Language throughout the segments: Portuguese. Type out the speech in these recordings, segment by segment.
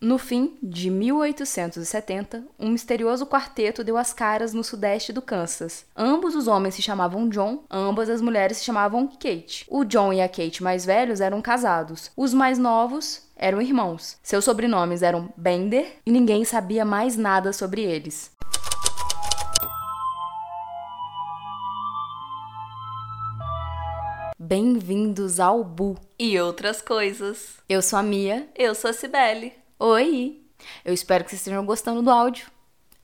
No fim de 1870, um misterioso quarteto deu as caras no sudeste do Kansas. Ambos os homens se chamavam John, ambas as mulheres se chamavam Kate. O John e a Kate mais velhos eram casados. Os mais novos eram irmãos. Seus sobrenomes eram Bender e ninguém sabia mais nada sobre eles. Bem-vindos ao Bu. E outras coisas. Eu sou a Mia. Eu sou a Cibele. Oi! Eu espero que vocês estejam gostando do áudio.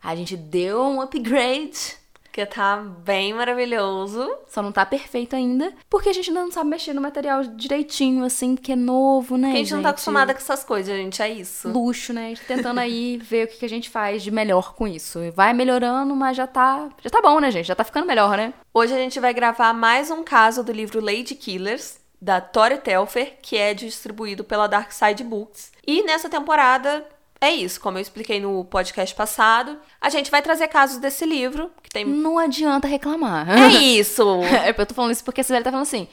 A gente deu um upgrade. Que tá bem maravilhoso. Só não tá perfeito ainda, porque a gente ainda não sabe mexer no material direitinho, assim, porque é novo, né? Porque a gente, não tá acostumada com essas coisas, gente, é isso. Luxo, né? A gente tá tentando aí ver o que, que a gente faz de melhor com isso. Vai melhorando, mas já tá. Já tá bom, né, gente? Já tá ficando melhor, né? Hoje a gente vai gravar mais um caso do livro Lady Killers, da Tori Telfer, que é distribuído pela Dark Side Books. E nessa temporada é isso, como eu expliquei no podcast passado, a gente vai trazer casos desse livro, que tem Não adianta reclamar. É isso. É, eu tô falando isso porque a Sibeli tá falando assim.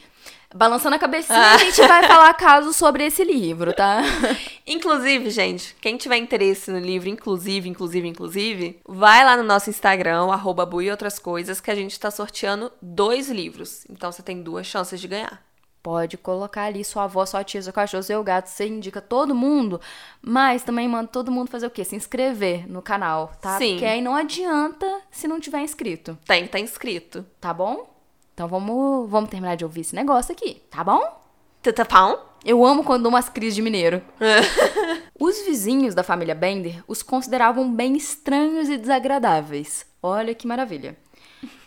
Balançando a cabecinha, a gente vai falar casos sobre esse livro, tá? Inclusive, gente, quem tiver interesse no livro, inclusive, inclusive, inclusive, vai lá no nosso Instagram, arroba Bui e Outras Coisas, que a gente tá sorteando dois livros. Então você tem duas chances de ganhar. Pode colocar ali sua avó, sua tia, seu cachorro, seu gato, você indica todo mundo, mas também manda todo mundo fazer o quê? Se inscrever no canal, tá? Sim. Porque aí não adianta se não tiver inscrito, Tem que tá inscrito. tá bom? Então vamos, vamos terminar de ouvir esse negócio aqui, tá bom? Tutapão? Eu amo quando dou umas crises de mineiro. Os vizinhos da família Bender os consideravam bem estranhos e desagradáveis. Olha que maravilha.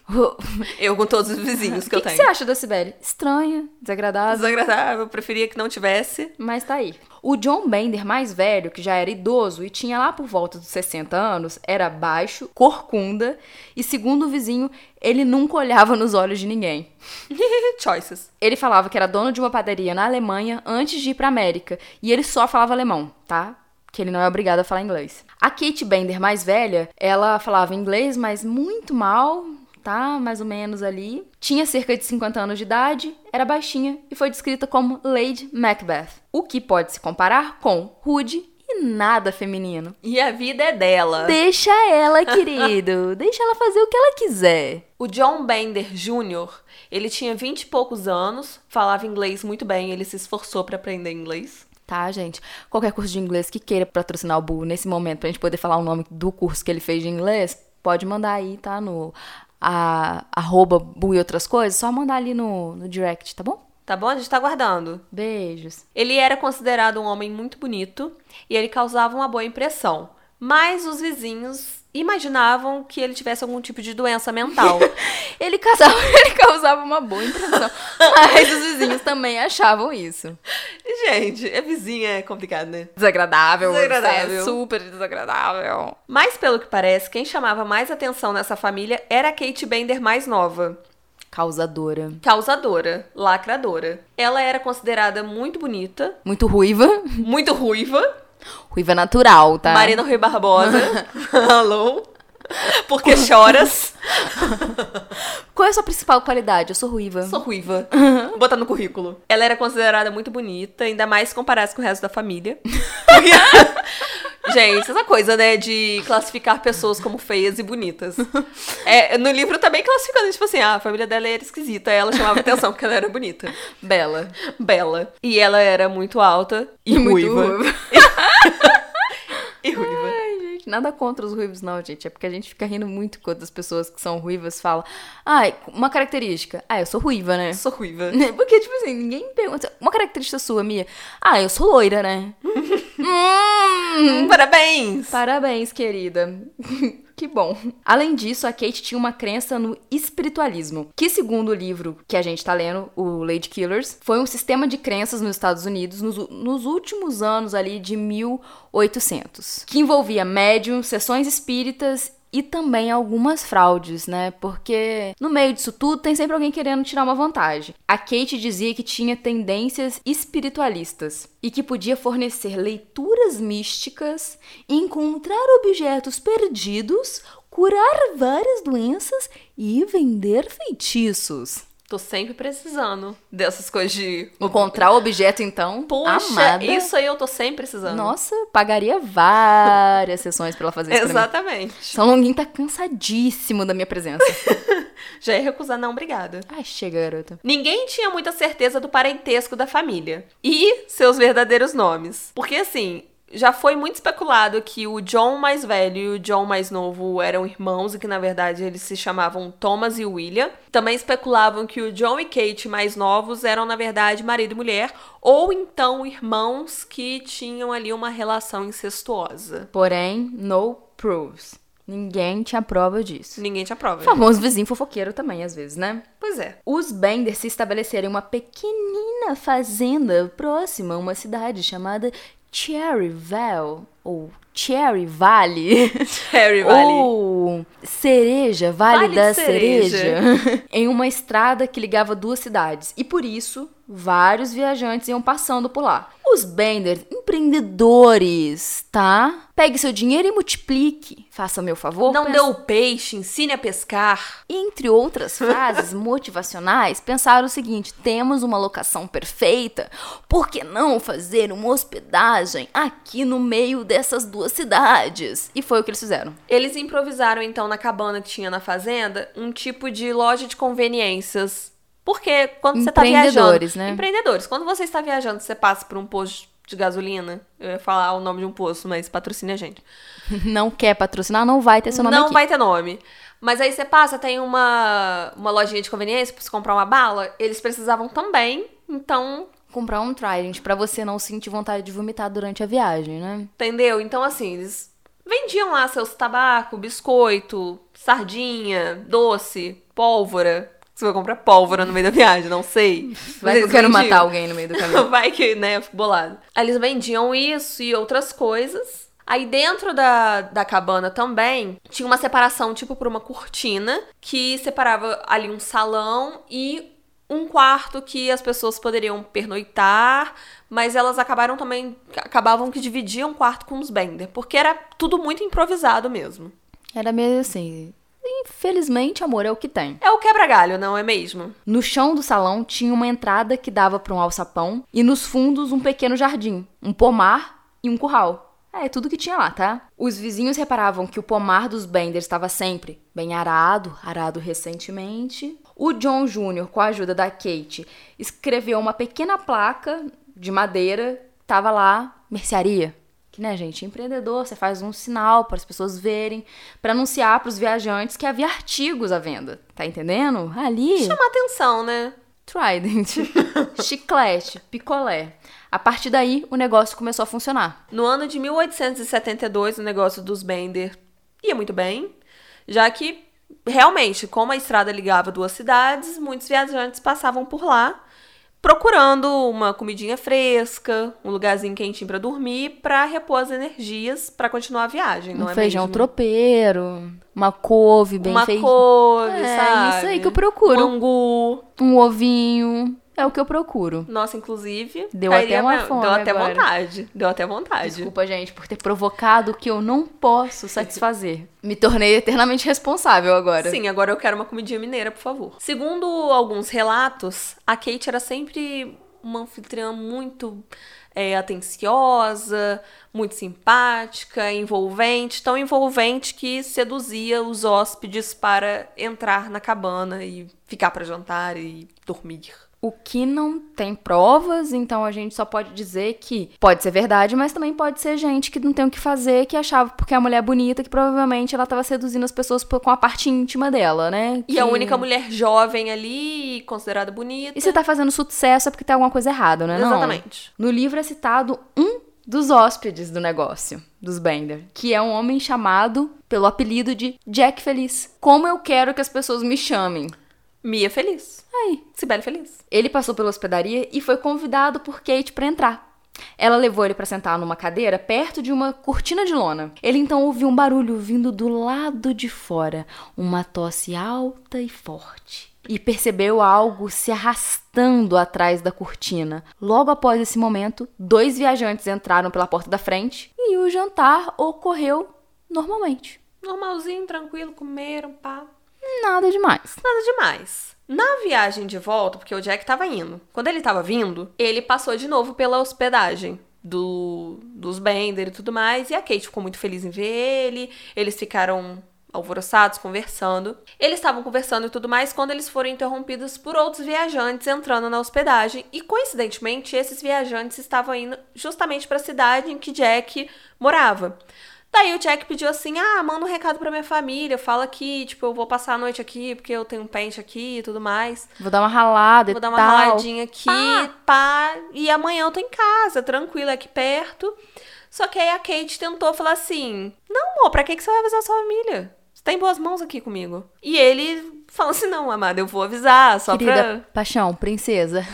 O Eu com todos os vizinhos que, que, eu que tenho. você acha da Sibeli? Estranha, desagradável. Desagradável, preferia que não tivesse. Mas tá aí. O John Bender, mais velho, que já era idoso e tinha lá por volta dos 60 anos, era baixo, corcunda e, segundo o vizinho, ele nunca olhava nos olhos de ninguém. Choices. Ele falava que era dono de uma padaria na Alemanha antes de ir pra América e ele só falava alemão, tá? Que ele não é obrigado a falar inglês. A Kate Bender, mais velha, ela falava inglês, mas muito mal, tá? Mais ou menos ali. Tinha cerca de 50 anos de idade, era baixinha e foi descrita como Lady Macbeth, o que pode se comparar com rude e nada feminino. E a vida é dela. Deixa ela, querido. Deixa ela fazer o que ela quiser. O John Bender Jr., ele tinha 20 e poucos anos, falava inglês muito bem, ele se esforçou pra aprender inglês. Tá, gente? Qualquer curso de inglês que queira patrocinar o Bu nesse momento pra gente poder falar o nome do curso que ele fez de inglês, pode mandar aí, tá? No a, arroba Bu e outras coisas, só mandar ali no, no direct, tá bom? Tá bom? A gente tá aguardando. Beijos. Ele era considerado um homem muito bonito e ele causava uma boa impressão. Mas os vizinhos imaginavam que ele tivesse algum tipo de doença mental. Ele, casava, ele causava uma boa impressão, mas os vizinhos também achavam isso. Gente, é vizinha é complicado, né? Desagradável. Desagradável. é super desagradável. Mas pelo que parece, quem chamava mais atenção nessa família era a Kate Bender mais nova. Causadora. Causadora, lacradora. Ela era considerada muito bonita, Muito ruiva. muito ruiva. Ruiva natural, tá? Marina Rui Barbosa. Alô? Porque choras. Qual é a sua principal qualidade? Eu sou ruiva. Sou ruiva. Vou botar no currículo. Ela era considerada muito bonita, ainda mais se comparasse com o resto da família. Gente, essa coisa, né, de classificar pessoas como feias e bonitas. É, no livro também classificando, tipo assim, ah, a família dela era esquisita, ela chamava atenção porque ela era bonita. Bela. Bela. E ela era muito alta e, muito ruiva. ruiva. E ruiva. Ai, gente, nada contra os ruivos, não, gente. É porque a gente fica rindo muito quando as pessoas que são ruivas falam. Ai, uma característica. Ah, eu sou ruiva, né? Sou ruiva. Porque, tipo assim, ninguém pergunta. Uma característica sua, Mia. Ah, eu sou loira, né? Hum, Parabéns! Parabéns, querida. que bom. Além disso, a Kate tinha uma crença no espiritualismo, que, segundo o livro que a gente tá lendo, o Lady Killers, foi um sistema de crenças nos Estados Unidos nos, nos últimos anos ali de 1800, que envolvia médium, sessões espíritas e também algumas fraudes, né? Porque no meio disso tudo tem sempre alguém querendo tirar uma vantagem. A Kate dizia que tinha tendências espiritualistas e que podia fornecer leituras místicas, encontrar objetos perdidos, curar várias doenças e vender feitiços. Tô sempre precisando dessas coisas de. Encontrar o objeto, então. Poxa, amada. isso aí eu tô sempre precisando. Nossa, pagaria várias sessões pra ela fazer isso. Exatamente. São Longuinho tá cansadíssimo da minha presença. Já ia recusar, não, obrigada. Ai, chega, garota. Ninguém tinha muita certeza do parentesco da família e seus verdadeiros nomes. Porque assim, já foi muito especulado que o John mais velho e o John mais novo eram irmãos e que na verdade eles se chamavam Thomas e William. Também especulavam que o John e Kate mais novos eram na verdade marido e mulher ou então irmãos que tinham ali uma relação incestuosa. Porém, no proofs. Ninguém tinha prova disso. Ninguém tinha prova. Famoso vizinho fofoqueiro também, às vezes, né? Pois é. Os Bender se estabeleceram em uma pequenina fazenda próxima a uma cidade chamada Cherryville, ou Cherry Valley, Harry Valley. ou Cereja, Vale, Vale da Cereja. Cereja, em uma estrada que ligava duas cidades. E por isso, vários viajantes iam passando por lá. Os Bender, empreendedores, tá? Pegue seu dinheiro e multiplique. Faça meu favor. Não pensa- deu o peixe, ensine a pescar. entre outras frases motivacionais, pensaram o seguinte: temos uma locação perfeita, por que não fazer uma hospedagem aqui no meio dessas duas cidades? E foi o que eles fizeram. Eles improvisaram então na cabana que tinha na fazenda um tipo de loja de conveniências. Porque quando você tá viajando. Empreendedores, né? Empreendedores. Quando você está viajando, você passa por um posto de gasolina. Eu ia falar o nome de um posto, mas patrocine a gente. Não quer patrocinar, não vai ter seu nome Não aqui. vai ter nome. Mas aí você passa, tem uma, uma lojinha de conveniência pra você comprar uma bala. Eles precisavam também. Então, Comprar um Trident pra você não sentir vontade de vomitar durante a viagem, né? entendeu? Então, assim, eles vendiam lá seus tabaco, biscoito, sardinha, doce, pólvora. Você vai comprar pólvora no meio da viagem, não sei. Vai que eu quero matar alguém no meio do caminho. Vai que, né, eu fico bolado. Eles vendiam isso e outras coisas. Aí dentro da, da cabana também tinha uma separação, tipo, por uma cortina, que separava ali um salão e um quarto que as pessoas poderiam pernoitar, mas elas acabaram também. acabavam que dividiam o quarto com os Bender, porque era tudo muito improvisado mesmo. Era meio assim. Infelizmente, amor é o que tem. É o quebra-galho, não é mesmo? No chão do salão tinha uma entrada que dava para um alçapão e nos fundos um pequeno jardim, um pomar e um curral. É, tudo que tinha lá, tá? Os vizinhos reparavam que o pomar dos Bender estava sempre bem arado, arado recentemente. O John Jr., com a ajuda da Kate, escreveu uma pequena placa de madeira, tava lá, mercearia. Que, né, gente, empreendedor, você faz um sinal para as pessoas verem, para anunciar para os viajantes que havia artigos à venda. Tá entendendo? Ali. Chama atenção, né? Trident, chiclete, picolé. A partir daí, o negócio começou a funcionar. No ano de 1872, o negócio dos Bender ia muito bem, já que realmente, como a estrada ligava duas cidades, muitos viajantes passavam por lá procurando uma comidinha fresca, um lugarzinho quentinho pra dormir, pra repor as energias pra continuar a viagem, não um é feijão mesmo? tropeiro, uma couve bem uma feita, couve, É, sabe? isso aí que eu procuro. Um angu. um ovinho. É o que eu procuro. Nossa, inclusive, Deu até uma fome Deu até agora. vontade. Deu até vontade. Desculpa, gente, por ter provocado o que eu não posso satisfazer. Me tornei eternamente responsável agora. Sim, agora eu quero uma comidinha mineira, por favor. Segundo alguns relatos, a Kate era sempre uma anfitriã muito é, atenciosa, muito simpática, envolvente, tão envolvente que seduzia os hóspedes para entrar na cabana e ficar para jantar e dormir. O que não tem provas, então a gente só pode dizer que pode ser verdade, mas também pode ser gente que não tem o que fazer, que achava porque a mulher é bonita, que provavelmente ela estava seduzindo as pessoas com a parte íntima dela, né? E a Que- única mulher jovem ali, considerada bonita. E se tá fazendo sucesso é porque tem alguma coisa errada, né? Não? Exatamente. No livro é citado um dos hóspedes do negócio, dos Bender, que é um homem chamado pelo apelido de Jack Feliz. Como eu quero que as pessoas me chamem. Mia feliz. Aí, Sibeli feliz. Ele passou pela hospedaria e foi convidado por Kate para entrar. Ela levou ele para sentar numa cadeira perto de uma cortina de lona. Ele então ouviu um barulho vindo do lado de fora, uma tosse alta e forte. E percebeu algo se arrastando atrás da cortina. Logo após esse momento, dois viajantes entraram pela porta da frente e o jantar ocorreu normalmente. Normalzinho, tranquilo, comeram, pá. Nada demais. Nada demais. Na viagem de volta, porque o Jack tava indo, quando ele tava vindo, ele passou de novo pela hospedagem do, dos Bender e tudo mais, e a Kate ficou muito feliz em ver ele, eles ficaram alvoroçados, conversando. Eles estavam conversando e tudo mais quando eles foram interrompidos por outros viajantes entrando na hospedagem. E coincidentemente, esses viajantes estavam indo justamente para a cidade em que Jack morava. Daí o Jack pediu assim: ah, manda um recado pra minha família, fala que, tipo, eu vou passar a noite aqui porque eu tenho um pente aqui e tudo mais. Vou dar uma ralada Vou e dar uma tal. raladinha aqui, pá, e amanhã eu tô em casa, tranquila, aqui perto. Só que aí a Kate tentou falar assim: não, amor, pra que, que você vai avisar sua família? Você tá em boas mãos aqui comigo. E ele falou assim: não, amada, eu vou avisar, só Querida, pra. paixão, princesa.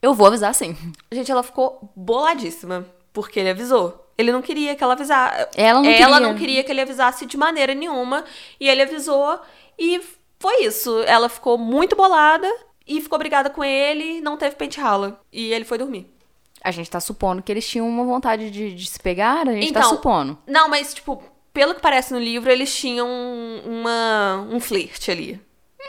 Eu vou avisar sim. Gente, ela ficou boladíssima, porque ele avisou. Ele não queria que ela avisasse. Ela não ela queria. não queria que ele avisasse de maneira nenhuma. E ele avisou. E foi isso. Ela ficou muito bolada e ficou brigada com ele. Não teve pente rala. E ele foi dormir. A gente tá supondo que eles tinham uma vontade de, de se pegar, a gente Então, tá supondo. Não, mas, tipo, pelo que parece no livro, eles tinham uma, um flerte ali. Hum,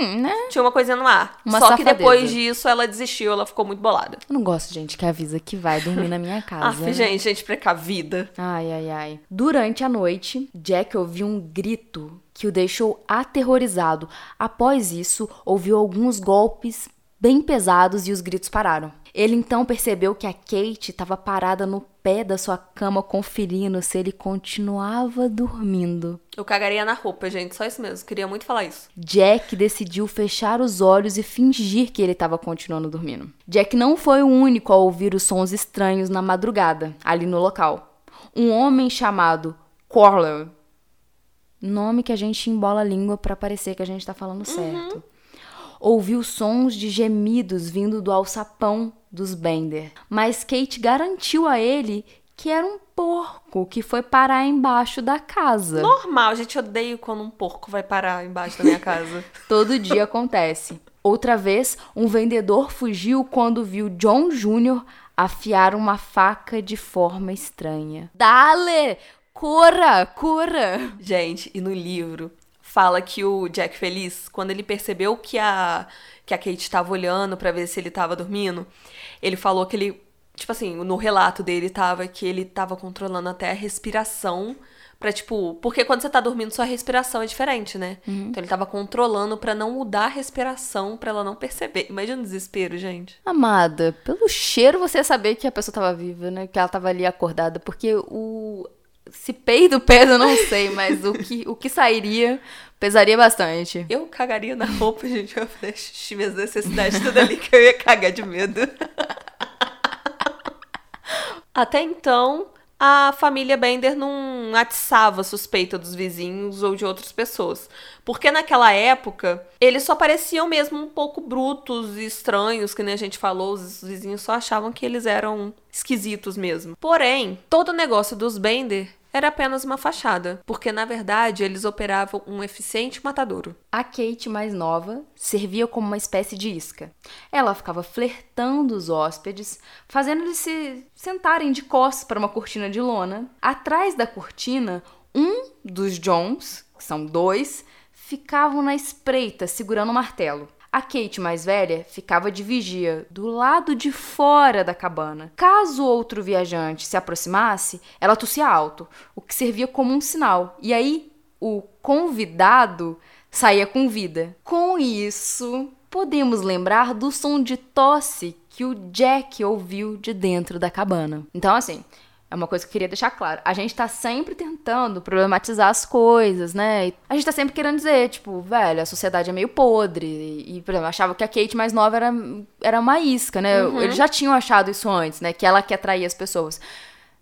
né? Tinha uma coisa no ar. Uma Só que safadeza. depois disso, ela desistiu. Ela ficou muito bolada. Eu não gosto gente que avisa que vai dormir na minha casa. Aff, né? gente, gente precavida. Ai, ai, ai. Durante a noite, Jack ouviu um grito que o deixou aterrorizado. Após isso, ouviu alguns golpes bem pesados e os gritos pararam. Ele então percebeu que a Kate estava parada no pé da sua cama conferindo se ele continuava dormindo. Eu cagaria na roupa, gente. Só isso mesmo. Queria muito falar isso. Jack decidiu fechar os olhos e fingir que ele estava continuando dormindo. Jack não foi o único a ouvir os sons estranhos na madrugada, ali no local. Um homem chamado Corler, nome que a gente embola a língua para parecer que a gente tá falando certo, ouviu sons de gemidos vindo do alçapão dos Bender. Mas Kate garantiu a ele que era um porco que foi parar embaixo da casa. Normal, gente. Odeio quando um porco vai parar embaixo da minha casa. Todo dia acontece. Outra vez, um vendedor fugiu quando viu John Jr. afiar uma faca de forma estranha. Dale! Corra! Corra! gente, e no livro fala que o Jack Feliz, quando ele percebeu que a, que a Kate estava olhando pra ver se ele tava dormindo, ele falou que ele, tipo assim, no relato dele tava que ele tava controlando até a respiração pra, tipo, porque quando você tá dormindo, sua respiração é diferente, né? Então ele tava controlando pra não mudar a respiração, pra ela não perceber. Imagina o desespero, gente. Amada, pelo cheiro você ia saber que a pessoa tava viva, né? Que ela tava ali acordada, porque o. Se peido pesa, eu não sei, mas o que, o que sairia pesaria bastante. Eu cagaria na roupa, gente. Eu falei, xixi, minhas necessidades tudo ali que eu ia cagar de medo. Até então, a família Bender não atiçava a suspeita dos vizinhos ou de outras pessoas. Porque naquela época, eles só pareciam mesmo um pouco brutos e estranhos, que nem a gente falou, os vizinhos só achavam que eles eram esquisitos mesmo. Porém, todo o negócio dos Bender era apenas uma fachada, porque na verdade eles operavam um eficiente matadouro. A Kate, mais nova, servia como uma espécie de isca. Ela ficava flertando os hóspedes, fazendo eles se sentarem de costas para uma cortina de lona. Atrás da cortina, um dos Johns, que são dois, ficavam na espreita segurando o martelo. A Kate mais velha ficava de vigia do lado de fora da cabana. Caso outro viajante se aproximasse, ela tossia alto, o que servia como um sinal. E aí o convidado saía com vida. Com isso, podemos lembrar do som de tosse que o Jack ouviu de dentro da cabana. Então, assim, é uma coisa que eu queria deixar claro. A gente tá sempre tentando problematizar as coisas, né? A gente tá sempre querendo dizer, tipo, velho, a sociedade é meio podre. E, por exemplo, achava que a Kate mais nova era, era uma isca, né? Eles já tinham achado isso antes, né? Que ela quer atrair as pessoas.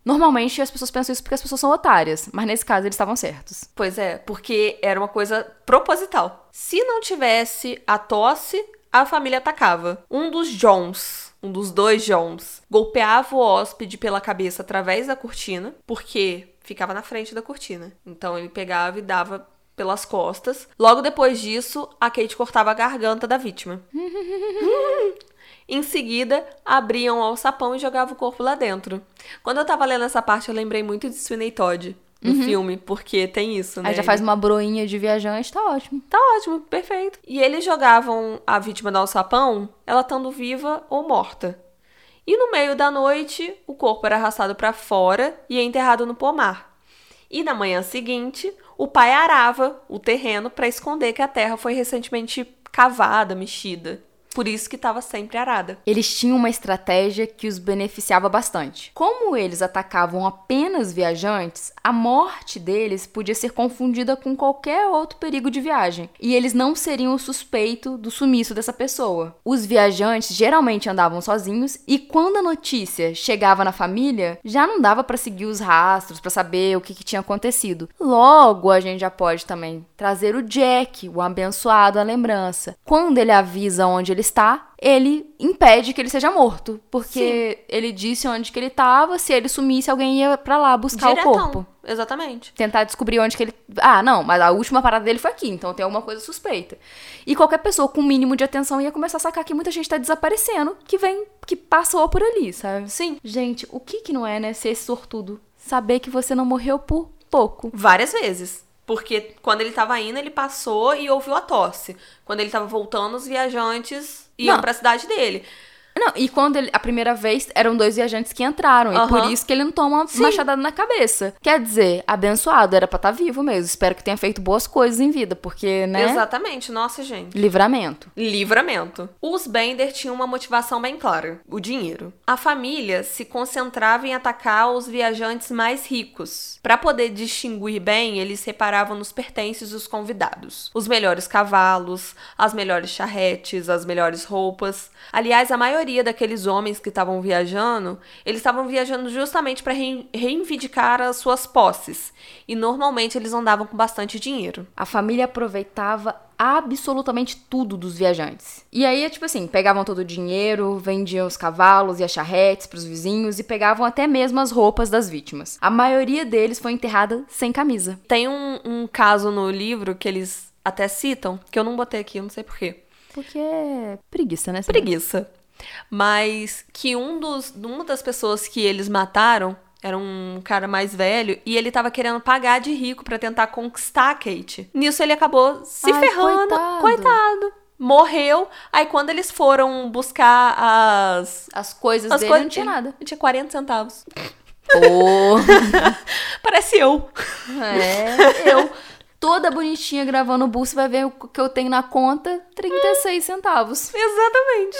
Normalmente as pessoas pensam isso porque as pessoas são otárias, mas nesse caso eles estavam certos. Pois é, porque era uma coisa proposital. Se não tivesse a tosse, a família atacava. Um dos Johns, um dos dois Johns, golpeava o hóspede pela cabeça através da cortina, porque ficava na frente da cortina. Então ele pegava e dava pelas costas. Logo depois disso, a Kate cortava a garganta da vítima. Em seguida, abriam o alçapão e jogavam o corpo lá dentro. Quando eu tava lendo essa parte, eu lembrei muito de Sweeney Todd. No filme, porque tem isso, né? Aí já faz uma broinha de viajante, tá ótimo. Tá ótimo, perfeito. E eles jogavam a vítima do alçapão, ela estando viva ou morta. E no meio da noite, o corpo era arrastado para fora e enterrado no pomar. E na manhã seguinte, o pai arava o terreno para esconder que a terra foi recentemente cavada, mexida. Por isso que estava sempre arada. Eles tinham uma estratégia que os beneficiava bastante. Como eles atacavam apenas viajantes, a morte deles podia ser confundida com qualquer outro perigo de viagem, e eles não seriam o suspeito do sumiço dessa pessoa. Os viajantes geralmente andavam sozinhos e quando a notícia chegava na família, já não dava para seguir os rastros para saber o que, que tinha acontecido. Logo, a gente já pode também trazer o Jack, o abençoado, a lembrança. Quando ele avisa onde ele está, ele impede que ele seja morto. Porque ele disse onde que ele estava, se ele sumisse, alguém ia pra lá buscar Diretão. o corpo. Exatamente. Tentar descobrir onde que ele. Ah, não, mas a última parada dele foi aqui, então tem alguma coisa suspeita. E qualquer pessoa com o mínimo de atenção ia começar a sacar que muita gente tá desaparecendo, que vem, que passou por ali, sabe? Sim. Gente, o que que não é, né, ser sortudo? Saber que você não morreu por pouco. Várias vezes. Porque quando ele tava indo, ele passou e ouviu a tosse. Quando ele tava voltando, os viajantes iam Não. pra cidade dele. Não, e quando ele, a primeira vez eram dois viajantes que entraram, e Aham. por isso que ele não toma uma machadada na cabeça. Quer dizer, abençoado, era pra estar vivo mesmo. Espero que tenha feito boas coisas em vida, porque, né? Exatamente. Nossa, gente. Livramento. Livramento. Os Bender tinham uma motivação bem clara: o dinheiro. A família se concentrava em atacar os viajantes mais ricos. Para poder distinguir bem, eles separavam nos pertences dos convidados: os melhores cavalos, as melhores charretes, as melhores roupas. Aliás, a maioria daqueles homens que estavam viajando, eles estavam viajando justamente para reivindicar as suas posses. E normalmente eles andavam com bastante dinheiro. A família aproveitava absolutamente tudo dos viajantes. E aí, é tipo assim, pegavam todo o dinheiro, vendiam os cavalos e as charretes pros vizinhos e pegavam até mesmo as roupas das vítimas. A maioria deles foi enterrada sem camisa. Tem um, um caso no livro que eles até citam, que eu não botei aqui, eu não sei porquê. Porque é preguiça, né? Preguiça. Mas que um dos, uma das pessoas que eles mataram era um cara mais velho e ele tava querendo pagar de rico pra tentar conquistar a Kate. Nisso ele acabou se Ai, ferrando. coitado. coitado. Morreu. Aí quando eles foram buscar as. As coisas As dele coisas não tinha nada. Tinha 40 centavos. Oh, Parece eu. é, eu toda bonitinha gravando o bolso, vai ver o que eu tenho na conta, 36 centavos. Exatamente.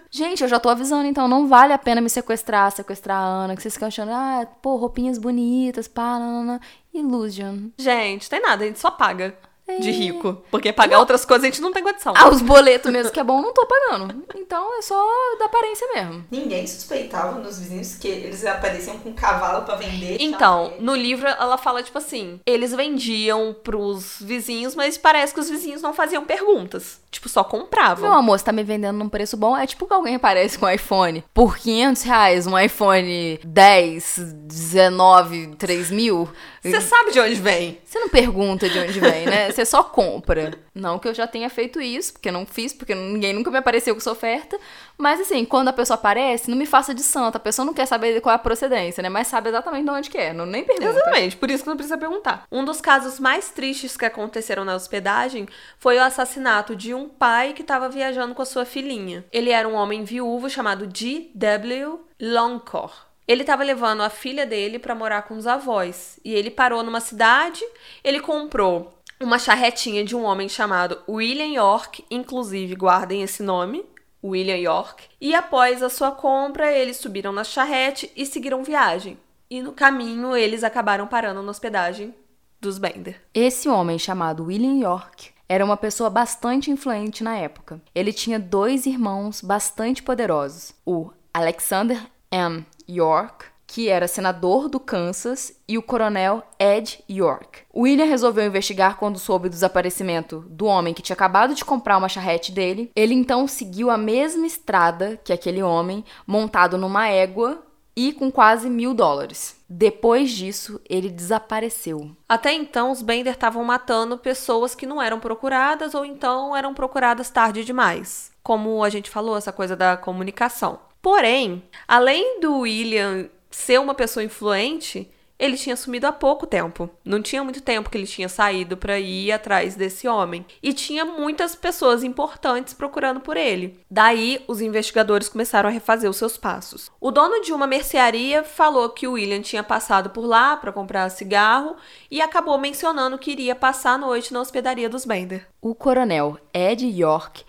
Gente, eu já tô avisando, então não vale a pena me sequestrar, sequestrar a Ana, que vocês ficam achando, ah, pô, roupinhas bonitas, pá, nanana. Illusion. Gente, tem nada, a gente só paga de rico. Porque pagar outras coisas a gente não tem condição. Ah, os boletos mesmo que é bom, não tô pagando. Então é só da aparência mesmo. Ninguém suspeitava nos vizinhos que eles apareciam com cavalo pra vender. Então, no livro ela fala tipo assim: eles vendiam pros vizinhos, mas parece que os vizinhos não faziam perguntas. Tipo, só compravam. Meu amor, você tá me vendendo num preço bom? É tipo que alguém aparece com um iPhone por 500 reais, um iPhone 10, 19, 3 mil. Você sabe de onde vem? Você não pergunta de onde vem, né? Você só compra. Não que eu já tenha feito isso, porque não fiz, porque ninguém nunca me apareceu com essa oferta. Mas assim, quando a pessoa aparece, não me faça de santa. A pessoa não quer saber qual é a procedência, né? Mas sabe exatamente de onde que é. Não nem pergunta. Exatamente, por isso que não precisa perguntar. Um dos casos mais tristes que aconteceram na hospedagem foi o assassinato de um pai que estava viajando com a sua filhinha. Ele era um homem viúvo chamado G.W. Longcore. Ele estava levando a filha dele para morar com os avós e ele parou numa cidade, ele comprou uma charretinha de um homem chamado William York, inclusive guardem esse nome, William York. E após a sua compra, eles subiram na charrete e seguiram viagem. E no caminho, eles acabaram parando na hospedagem dos Bender. Esse homem chamado William York era uma pessoa bastante influente na época. Ele tinha dois irmãos bastante poderosos: o Alexander M. York, que era senador do Kansas, e o coronel Ed York. William resolveu investigar quando soube do desaparecimento do homem que tinha acabado de comprar uma charrete dele. Ele então seguiu a mesma estrada que aquele homem, montado numa égua e com quase mil dólares. Depois disso, ele desapareceu. Até então, os Bender estavam matando pessoas que não eram procuradas ou então eram procuradas tarde demais. Como a gente falou, essa coisa da comunicação. Porém, além do William ser uma pessoa influente, ele tinha sumido há pouco tempo. Não tinha muito tempo que ele tinha saído para ir atrás desse homem. E tinha muitas pessoas importantes procurando por ele. Daí, os investigadores começaram a refazer os seus passos. O dono de uma mercearia falou que o William tinha passado por lá para comprar cigarro e acabou mencionando que iria passar a noite na hospedaria dos Bender. O coronel Ed York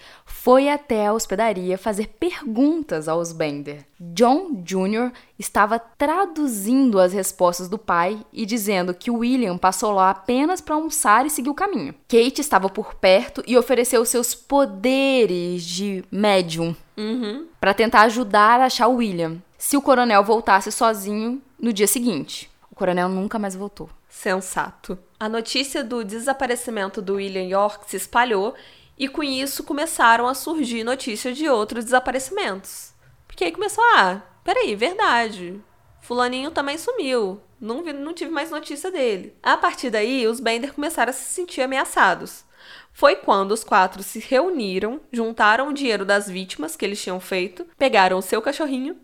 foi até a hospedaria fazer perguntas aos Bender. John Jr. estava traduzindo as respostas do pai e dizendo que William passou lá apenas para almoçar e seguir o caminho. Kate estava por perto e ofereceu seus poderes de médium Uhum. para tentar ajudar a achar o William, se o coronel voltasse sozinho no dia seguinte. O coronel nunca mais voltou. Sensato. A notícia do desaparecimento do William York se espalhou e com isso começaram a surgir notícias de outros desaparecimentos. Porque aí começou, ah, peraí, verdade. Fulaninho também sumiu. Não, vi- não tive mais notícia dele. A partir daí, os Bender começaram a se sentir ameaçados. Foi quando os quatro se reuniram, juntaram o dinheiro das vítimas que eles tinham feito, pegaram o seu cachorrinho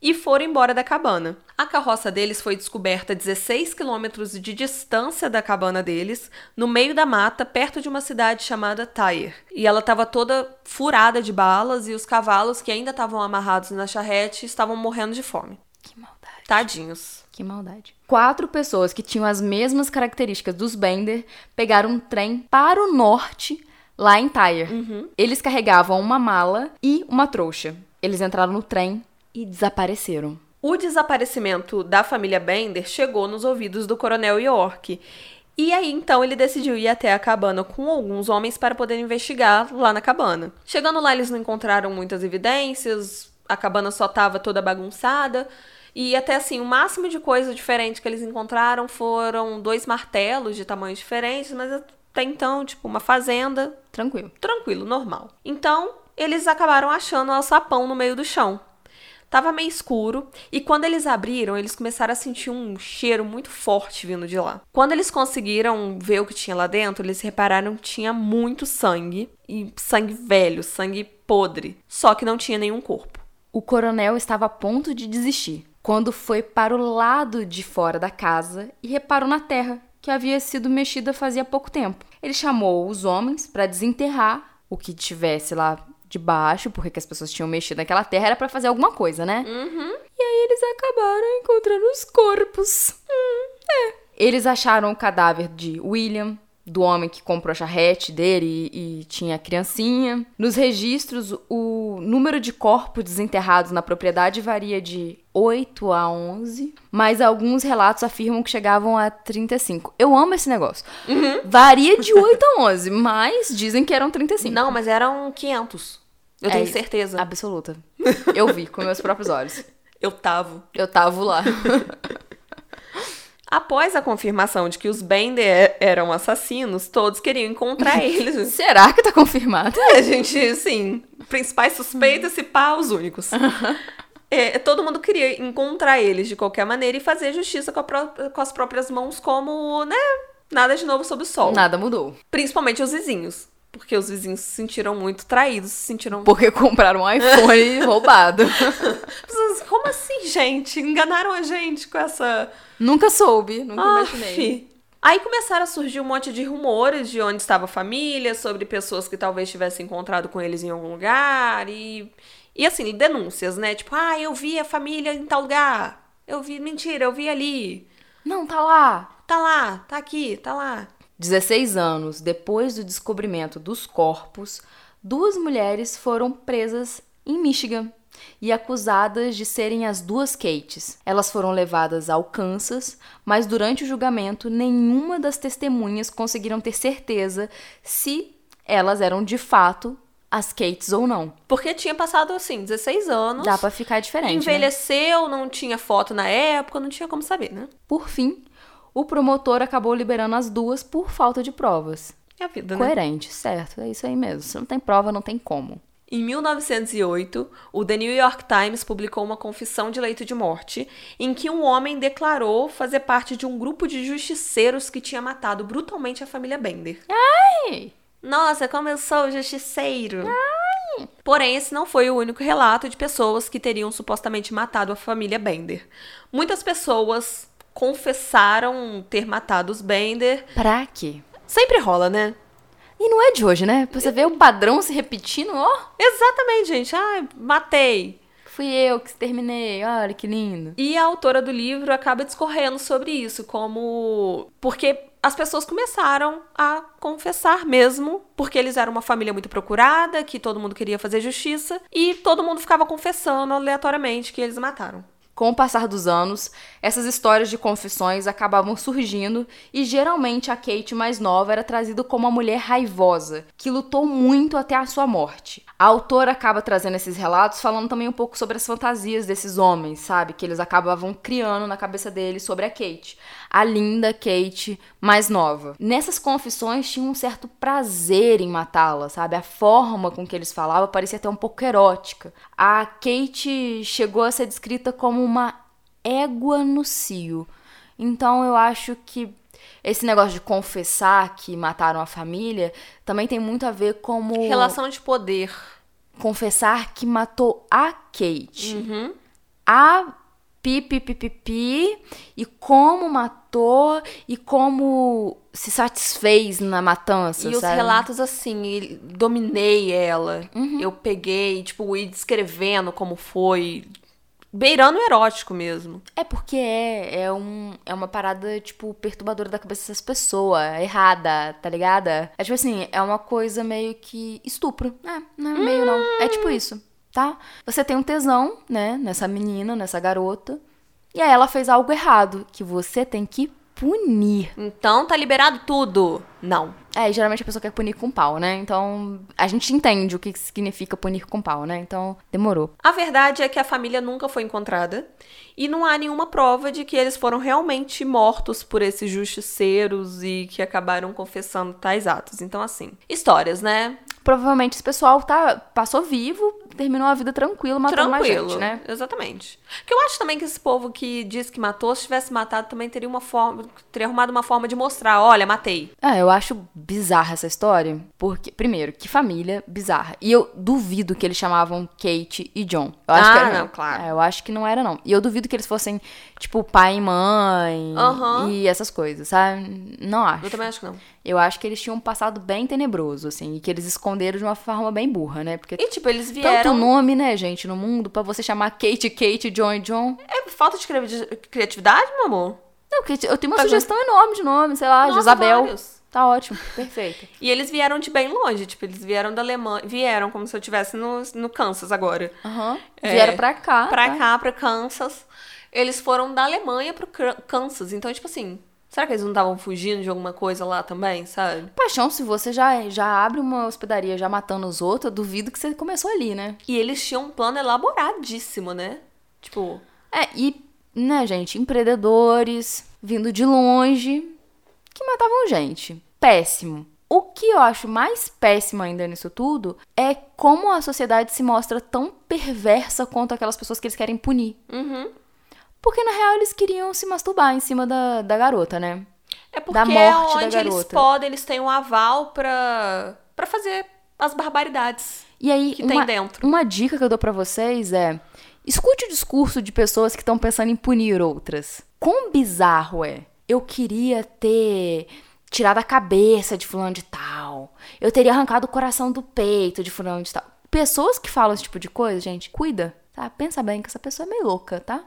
e foram embora da cabana. A carroça deles foi descoberta a 16 quilômetros de distância da cabana deles, no meio da mata, perto de uma cidade chamada Tyre. E ela estava toda furada de balas e os cavalos que ainda estavam amarrados na charrete estavam morrendo de fome. Que maldade. Tadinhos. Que maldade. Quatro pessoas que tinham as mesmas características dos Bender pegaram um trem para o norte, lá em Tyre. Eles carregavam uma mala e uma trouxa. Eles entraram no trem e desapareceram. O desaparecimento da família Bender chegou nos ouvidos do coronel York. E aí então ele decidiu ir até a cabana com alguns homens para poder investigar lá na cabana. Chegando lá, eles não encontraram muitas evidências, a cabana só estava toda bagunçada. E até assim, o máximo de coisa diferente que eles encontraram foram dois martelos de tamanhos diferentes, mas até então, tipo, uma fazenda, Tranquilo. tranquilo, normal. Então, eles acabaram achando o alçapão no meio do chão. Tava meio escuro e quando eles abriram, eles começaram a sentir um cheiro muito forte vindo de lá. Quando eles conseguiram ver o que tinha lá dentro, eles repararam que tinha muito sangue e sangue velho, sangue podre, só que não tinha nenhum corpo. O coronel estava a ponto de desistir quando foi para o lado de fora da casa e reparou na terra que havia sido mexida fazia pouco tempo. Ele chamou os homens para desenterrar o que tivesse lá debaixo, porque que as pessoas tinham mexido naquela terra era para fazer alguma coisa, né? E aí eles acabaram encontrando os corpos. Hum, é. Eles acharam o cadáver de William, do homem que comprou a charrete dele e, e tinha a criancinha. Nos registros, o número de corpos desenterrados na propriedade varia de 8 a 11, mas alguns relatos afirmam que chegavam a 35. Eu amo esse negócio. Varia de 8 a 11, mas dizem que eram 35. Não, mas eram 500. Eu É, tenho certeza. Absoluta. Eu vi com meus próprios olhos. Eu tava. Eu tava lá. Após a confirmação de que os Bender eram assassinos, todos queriam encontrar eles. Será que tá confirmado? A gente, sim, principais suspeitos e pá, os únicos. É, todo mundo queria encontrar eles de qualquer maneira e fazer justiça com, pró- com as próprias mãos, como, né? Nada de novo sob o sol. Nada mudou. Principalmente os vizinhos. Porque os vizinhos se sentiram muito traídos, se sentiram. Porque compraram um iPhone roubado. Como assim, gente? Enganaram a gente com essa. Nunca soube, nunca imaginei. Aff. Aí começaram a surgir um monte de rumores de onde estava a família, sobre pessoas que talvez tivessem encontrado com eles em algum lugar e e assim, denúncias, né? Tipo, ah, eu vi a família em tal lugar. Eu vi, mentira, eu vi ali. Não, tá lá. Tá lá, tá aqui, tá lá. 16 anos depois do descobrimento dos corpos, duas mulheres foram presas em Michigan e acusadas de serem as duas Kates. Elas foram levadas ao Kansas, mas durante o julgamento nenhuma das testemunhas conseguiram ter certeza se elas eram de fato as Kates ou não. Porque tinha passado assim, 16 anos. Dá pra ficar diferente. né? Envelheceu, não tinha foto na época, não tinha como saber, né? Por fim, o promotor acabou liberando as duas por falta de provas. É a vida, né? Coerente, certo? É isso aí mesmo. Se não tem prova, não tem como. Em 1908, o The New York Times publicou uma confissão de leito de morte em que um homem declarou fazer parte de um grupo de justiceiros que tinha matado brutalmente a família Bender. Ei, Nossa, como eu sou justiceiro! Porém, esse não foi o único relato de pessoas que teriam supostamente matado a família Bender. Muitas pessoas confessaram ter matado os Bender. Pra quê? Sempre rola, né? E não é de hoje, né? Você ver o padrão se repetindo, ó. Exatamente, gente. Ah, matei. Fui eu que exterminei, olha que lindo. E a autora do livro acaba discorrendo sobre isso, como. Porque as pessoas começaram a confessar mesmo, porque eles eram uma família muito procurada, que todo mundo queria fazer justiça, e todo mundo ficava confessando aleatoriamente que eles mataram. Com o passar dos anos, essas histórias de confissões acabavam surgindo e geralmente a Kate mais nova era trazida como uma mulher raivosa, que lutou muito até a sua morte. A autora acaba trazendo esses relatos falando também um pouco sobre as fantasias desses homens, sabe? Que eles acabavam criando na cabeça deles sobre a Kate. A linda Kate mais nova. Nessas confissões tinha um certo prazer em matá-la, sabe? A forma com que eles falavam parecia até um pouco erótica. A Kate chegou a ser descrita como uma égua no cio. Então eu acho que esse negócio de confessar que mataram a família também tem muito a ver como Relação de poder. confessar que matou a Kate. Uhum. A pi, pi, pi, pi, pi, e como matou e como se satisfez na matança, E os sabe? relatos assim, e dominei ela. Uhum. Eu peguei, tipo, ir descrevendo como foi. Beirando o erótico mesmo. É porque é, é, um, é uma parada, tipo, perturbadora da cabeça dessas pessoas, errada, tá ligada? É tipo assim, é uma coisa meio que estupro. É, não é meio não. É tipo isso, tá? Você tem um tesão, né, nessa menina, nessa garota, e aí ela fez algo errado, que você tem que punir. Então tá liberado tudo. Não. É, geralmente a pessoa quer punir com pau, né? Então, a gente entende o que significa punir com pau, né? Então, demorou. A verdade é que a família nunca foi encontrada e não há nenhuma prova de que eles foram realmente mortos por esses justiceiros e que acabaram confessando tais atos. Então, assim, histórias, né? Provavelmente esse pessoal tá, passou vivo, terminou a vida tranquilo, matando mais Tranquilo, gente, né? Exatamente. Porque eu acho também que esse povo que diz que matou, se tivesse matado, também teria uma forma, teria arrumado uma forma de mostrar, olha, matei. Ah, eu acho bizarra essa história, porque, primeiro, que família bizarra. E eu duvido que eles chamavam Kate e John. Eu acho Ah, que era, não, claro. É, eu acho que não era, não. E eu duvido que eles fossem, tipo, pai e mãe Aham. e essas coisas, sabe? Não acho. Eu também acho que não. Eu acho que eles tinham um passado bem tenebroso, assim, e que eles esconderam de uma forma bem burra, né? Porque E tipo, eles tanto vieram. nome, né, gente, no mundo, pra você chamar Kate, Kate, John e John. É falta de criatividade, meu amor? Não, porque eu tenho uma Tá sugestão enorme de nome, sei lá, Nossa, Jezabel. vários. Tá ótimo, perfeito. E eles vieram de bem longe, tipo, eles vieram da Alemanha. Vieram como se eu estivesse no, no Kansas agora. Aham. É, Vieram pra cá. Pra tá? cá, pra Kansas. Eles foram da Alemanha pro Kansas. Então, tipo assim, será que eles não estavam fugindo de alguma coisa lá também, sabe? Paixão, se você já, já abre uma hospedaria já matando os outros, eu duvido que você começou ali, né? E eles tinham um plano elaboradíssimo, né? Tipo, É, e, né, gente, empreendedores vindo de longe que matavam gente. Péssimo. O que eu acho mais péssimo ainda nisso tudo é como a sociedade se mostra tão perversa quanto aquelas pessoas que eles querem punir. uhum. Porque na real eles queriam se masturbar em cima da, da garota, né? É porque Da morte é onde eles podem, eles têm um aval pra, pra fazer as barbaridades. E aí, Que uma, tem dentro. uma dica que eu dou pra vocês é: escute o discurso de pessoas que estão pensando em punir outras. Quão bizarro é? Eu queria ter tirado a cabeça de fulano de tal. Eu teria arrancado o coração do peito de fulano de tal. Pessoas que falam esse tipo de coisa, gente, cuida, tá? Pensa bem que essa pessoa é meio louca, tá?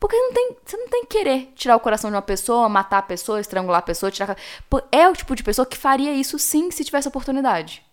Porque não tem, você não tem que querer tirar o coração de uma pessoa, matar a pessoa, estrangular a pessoa, tirar. a É o tipo de pessoa que faria isso sim se tivesse oportunidade.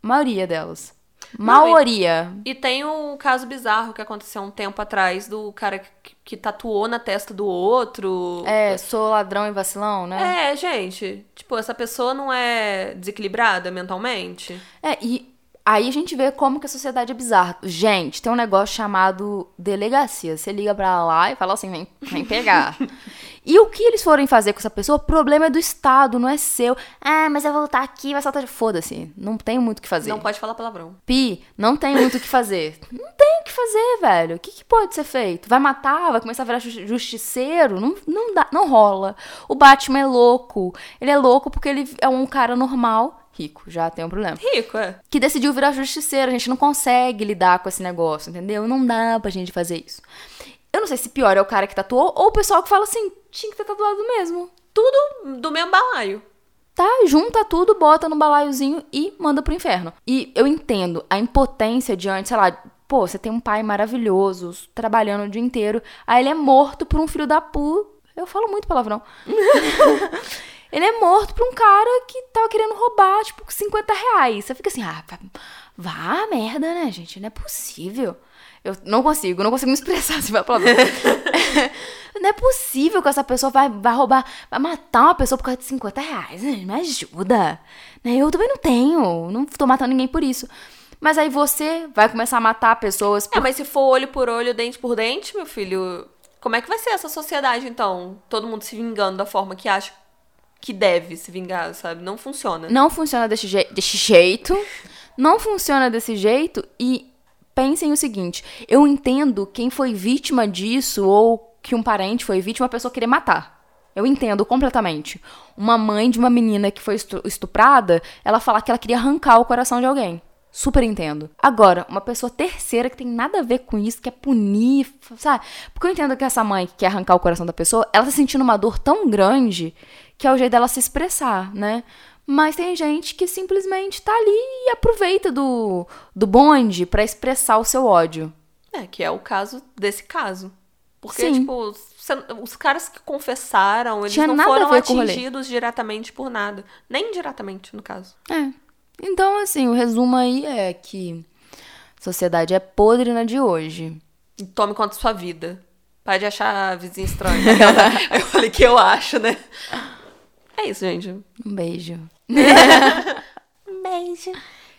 maioria delas. Maioria. E tem o caso bizarro que aconteceu um tempo atrás do cara que, que tatuou na testa do outro. É, sou ladrão e vacilão, né? É, gente. Tipo, essa pessoa não é desequilibrada mentalmente? É, e aí a gente vê como que a sociedade é bizarra. Gente, tem um negócio chamado delegacia. Você liga pra lá e fala assim, vem, vem pegar. e o que eles forem fazer com essa pessoa, o problema é do Estado, não é seu. Ah, mas eu vou voltar aqui, vai saltar de... Foda-se, não tem muito o que fazer. Não pode falar palavrão. Pi, não tem muito o que fazer. Não tem que fazer, velho. O que, que pode ser feito? Vai matar? Vai começar a virar ju- justiceiro? Não, não dá, não rola. O Batman é louco. Ele é louco porque ele é um cara normal, rico, já tem um problema. Rico, é. Que decidiu virar justiceiro. A gente não consegue lidar com esse negócio, entendeu? Não dá pra gente fazer isso. Eu não sei se pior é o cara que tatuou ou o pessoal que fala assim: tinha que ter tatuado mesmo. Tudo do mesmo balaio. Tá, junta tudo, bota no balaiozinho e manda pro inferno. E eu entendo a impotência diante, sei lá, pô, você tem um pai maravilhoso, trabalhando o dia inteiro, aí ele é morto por um filho da pu. Eu falo muito palavrão. ele é morto por um cara que tava querendo roubar, tipo, 50 reais. Você fica assim, ah, vá a merda, né, gente? Não é possível. Eu não consigo, não consigo me expressar assim, palavrão. não é possível que essa pessoa vai, vai roubar, vai matar uma pessoa por causa de 50 reais. Né? Me ajuda. Né? Eu também não tenho, não tô matando ninguém por isso. Mas aí você vai começar a matar pessoas. Por... É, mas se for olho por olho, dente por dente, meu filho, como é que vai ser essa sociedade então? Todo mundo se vingando da forma que acha que deve se vingar, sabe? Não funciona. Não funciona desse, je desse jeito. Não funciona desse jeito e pensem o seguinte: eu entendo quem foi vítima disso ou que um parente foi vítima, a pessoa querer matar. Eu entendo completamente. Uma mãe de uma menina que foi estuprada, ela falar que ela queria arrancar o coração de alguém. Super entendo. Agora, uma pessoa terceira que tem nada a ver com isso, quer punir, sabe? Porque eu entendo que essa mãe que quer arrancar o coração da pessoa, ela tá sentindo uma dor tão grande que é o jeito dela se expressar, né? Mas tem gente que simplesmente tá ali e aproveita do, do bonde para expressar o seu ódio. É, que é o caso desse caso. Porque, Sim. tipo, os caras que confessaram, eles Tinha não foram atingidos diretamente por nada. Nem diretamente, no caso. É. Então, assim, o resumo aí é que a sociedade é podre na de hoje. E tome conta da sua vida. Para de achar a vizinha estranha. eu falei que eu acho, né? É isso, gente. Um beijo. um beijo.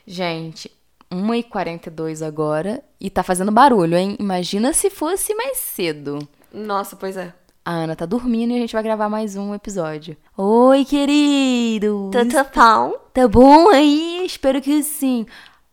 Gente, 1h42 agora e tá fazendo barulho, hein? Imagina se fosse mais cedo. Nossa, pois é. A Ana tá dormindo e a gente vai gravar mais um episódio. Oi, querido! Tudo bom? Tá bom aí? Espero que sim.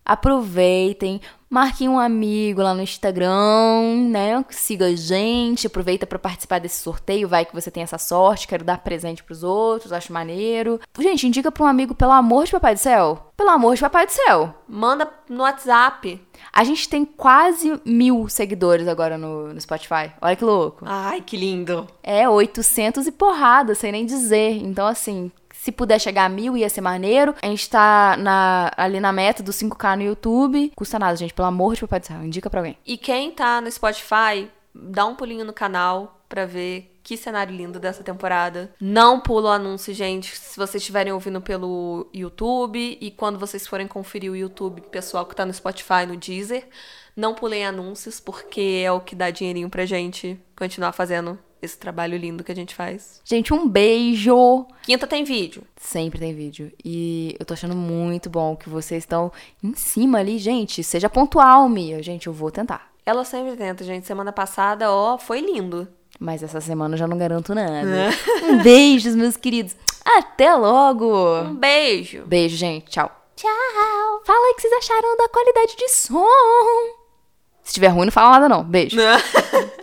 Aproveitem, Marque um amigo lá no Instagram, né? Siga a gente, aproveita para participar desse sorteio, vai que você tem essa sorte, quero dar presente pros outros, acho maneiro. Gente, indica pra um amigo, pelo amor de Papai do Céu. Pelo amor de Papai do Céu. Manda no WhatsApp. A gente tem quase mil seguidores agora no, no Spotify. Olha que louco. Ai, que lindo. É, 800 e porrada, sem nem dizer. Então, assim, se puder chegar a mil, ia ser maneiro. A gente tá na, ali na meta dos 5K no YouTube. Custa nada, gente. Pelo amor de Papai do Céu. Indica pra alguém. E quem tá no Spotify, dá um pulinho no canal pra ver que cenário lindo dessa temporada. Não pula o anúncio, gente, se vocês estiverem ouvindo pelo YouTube. E quando vocês forem conferir o YouTube, pessoal que tá no Spotify, no Deezer, não pulem anúncios, porque é o que dá dinheirinho pra gente continuar fazendo esse trabalho lindo que a gente faz. Gente, um beijo! Quinta tem vídeo. Sempre tem vídeo. E eu tô achando muito bom que vocês estão em cima ali, gente. Seja pontual, Mia. Gente, eu vou tentar. Ela sempre tenta, gente. Semana passada, ó, foi lindo. Mas essa semana eu já não garanto nada. um beijo, meus queridos. Até logo! Um beijo. Beijo, gente. Tchau. Tchau. Fala aí o que vocês acharam da qualidade de som. Se tiver ruim, não fala nada, não. Beijo.